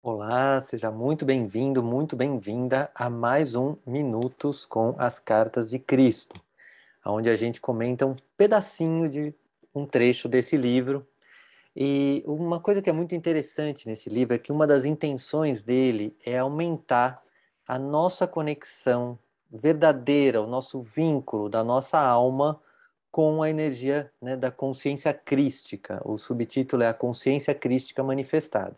Olá, seja muito bem-vindo, muito bem-vinda a mais um Minutos com as Cartas de Cristo, onde a gente comenta um pedacinho de um trecho desse livro. E uma coisa que é muito interessante nesse livro é que uma das intenções dele é aumentar a nossa conexão verdadeira, o nosso vínculo da nossa alma com a energia né, da consciência crística. O subtítulo é A Consciência Crística Manifestada.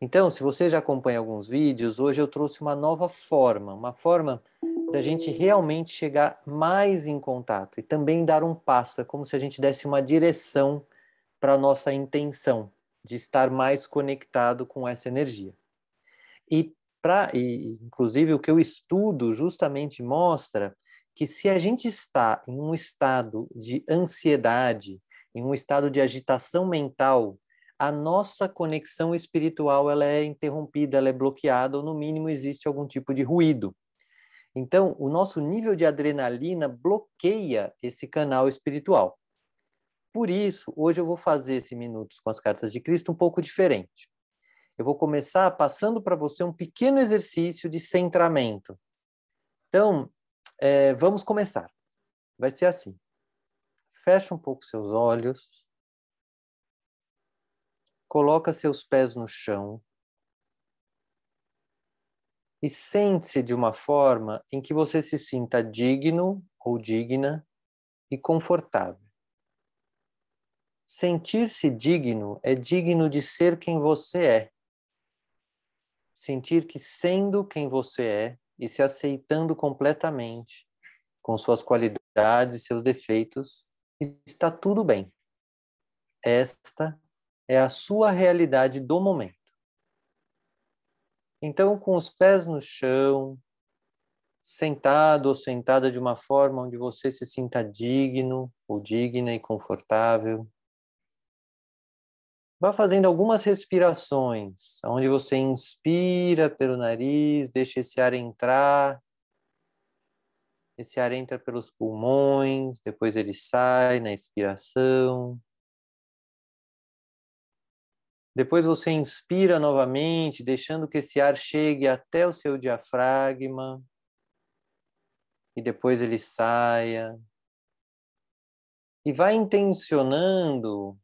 Então, se você já acompanha alguns vídeos, hoje eu trouxe uma nova forma, uma forma da gente realmente chegar mais em contato e também dar um passo. É como se a gente desse uma direção para a nossa intenção de estar mais conectado com essa energia. E, pra, e, inclusive, o que eu estudo justamente mostra que se a gente está em um estado de ansiedade, em um estado de agitação mental, a nossa conexão espiritual ela é interrompida, ela é bloqueada, ou no mínimo existe algum tipo de ruído. Então, o nosso nível de adrenalina bloqueia esse canal espiritual. Por isso, hoje eu vou fazer esse Minutos com as Cartas de Cristo um pouco diferente. Eu vou começar passando para você um pequeno exercício de centramento. Então, é, vamos começar. Vai ser assim. Fecha um pouco seus olhos. Coloca seus pés no chão. E sente-se de uma forma em que você se sinta digno ou digna e confortável. Sentir-se digno é digno de ser quem você é. Sentir que sendo quem você é, e se aceitando completamente, com suas qualidades e seus defeitos, está tudo bem. Esta é a sua realidade do momento. Então, com os pés no chão, sentado ou sentada de uma forma onde você se sinta digno ou digna e confortável, Vá fazendo algumas respirações, onde você inspira pelo nariz, deixa esse ar entrar. Esse ar entra pelos pulmões, depois ele sai na expiração. Depois você inspira novamente, deixando que esse ar chegue até o seu diafragma. E depois ele saia. E vai intencionando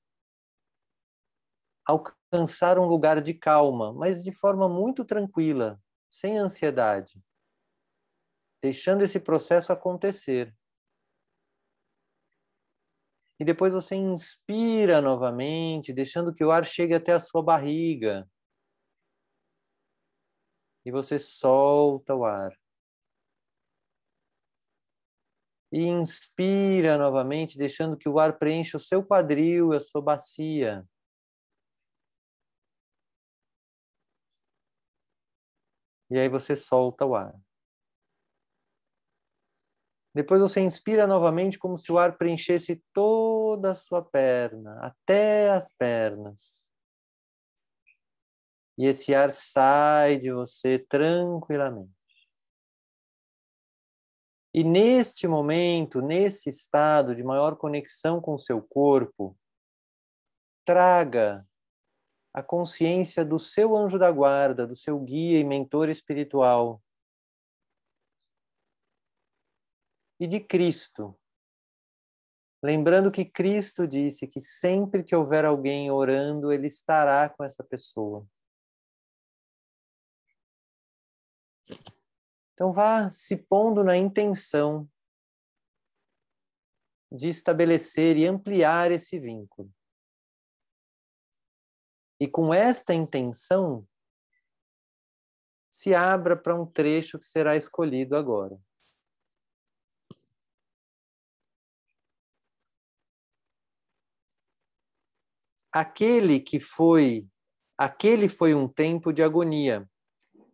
alcançar um lugar de calma, mas de forma muito tranquila, sem ansiedade, deixando esse processo acontecer. E depois você inspira novamente, deixando que o ar chegue até a sua barriga. E você solta o ar. E inspira novamente, deixando que o ar preencha o seu quadril e a sua bacia. E aí você solta o ar. Depois você inspira novamente como se o ar preenchesse toda a sua perna, até as pernas. E esse ar sai de você tranquilamente. E neste momento, nesse estado de maior conexão com o seu corpo, traga a consciência do seu anjo da guarda, do seu guia e mentor espiritual. E de Cristo. Lembrando que Cristo disse que sempre que houver alguém orando, ele estará com essa pessoa. Então vá se pondo na intenção de estabelecer e ampliar esse vínculo. E com esta intenção, se abra para um trecho que será escolhido agora. Aquele que foi, aquele foi um tempo de agonia,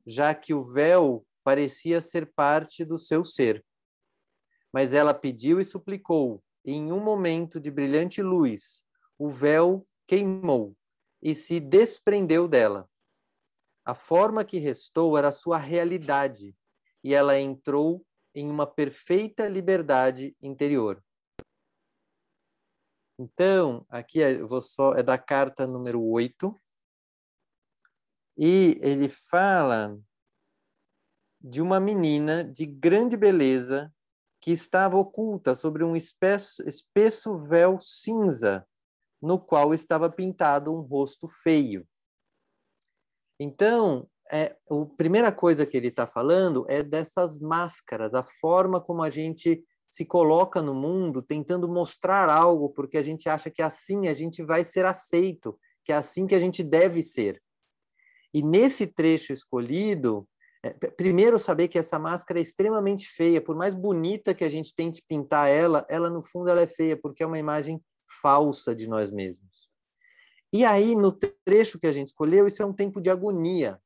já que o véu parecia ser parte do seu ser. Mas ela pediu e suplicou, e em um momento de brilhante luz, o véu queimou e se desprendeu dela. A forma que restou era sua realidade, e ela entrou em uma perfeita liberdade interior. Então, aqui é, vou só, é da carta número 8. E ele fala de uma menina de grande beleza que estava oculta sobre um espesso, espesso véu cinza, no qual estava pintado um rosto feio. Então, é, a primeira coisa que ele está falando é dessas máscaras, a forma como a gente se coloca no mundo tentando mostrar algo, porque a gente acha que assim a gente vai ser aceito, que é assim que a gente deve ser. E nesse trecho escolhido, é, primeiro saber que essa máscara é extremamente feia, por mais bonita que a gente tente pintar ela, ela no fundo ela é feia, porque é uma imagem falsa de nós mesmos. E aí, no trecho que a gente escolheu, isso é um tempo de agonia,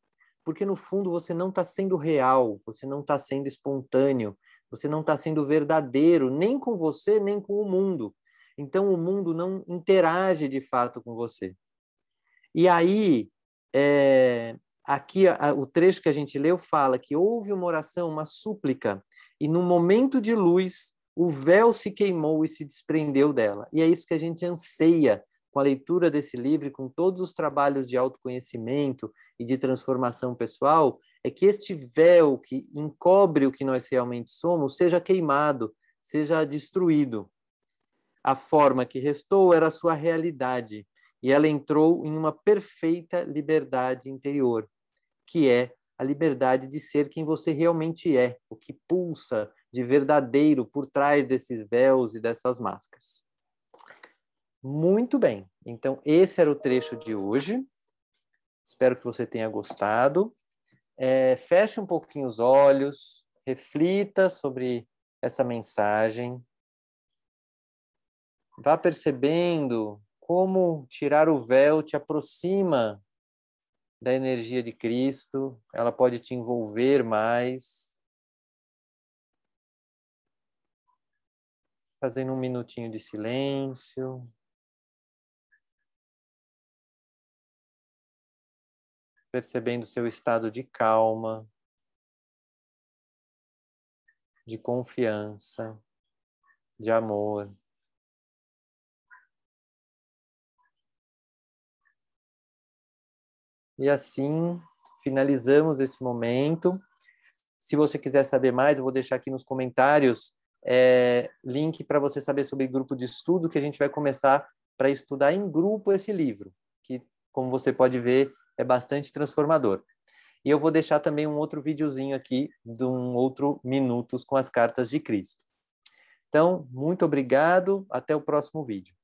porque no fundo você não está sendo real, você não está sendo espontâneo, você não está sendo verdadeiro, nem com você, nem com o mundo. Então, o mundo não interage de fato com você. E aí, é, aqui a, o trecho que a gente leu fala que houve uma oração, uma súplica, e no momento de luz, o véu se queimou e se desprendeu dela. E é isso que a gente anseia com a leitura desse livro, com todos os trabalhos de autoconhecimento e de transformação pessoal, é que este véu que encobre o que nós realmente somos seja queimado, seja destruído. A forma que restou era a sua realidade, e ela entrou em uma perfeita liberdade interior que é a liberdade de ser quem você realmente é, o que pulsa de verdadeiro por trás desses véus e dessas máscaras. Muito bem, então esse era o trecho de hoje. Espero que você tenha gostado. É, feche um pouquinho os olhos, reflita sobre essa mensagem. Vá percebendo como tirar o véu te aproxima da energia de Cristo, ela pode te envolver mais. Fazendo um minutinho de silêncio. Percebendo seu estado de calma, de confiança, de amor. E assim finalizamos esse momento. Se você quiser saber mais, eu vou deixar aqui nos comentários é, link para você saber sobre grupo de estudo que a gente vai começar para estudar em grupo esse livro, que, como você pode ver, é bastante transformador. E eu vou deixar também um outro videozinho aqui de um outro Minutos com as Cartas de Cristo. Então, muito obrigado, até o próximo vídeo.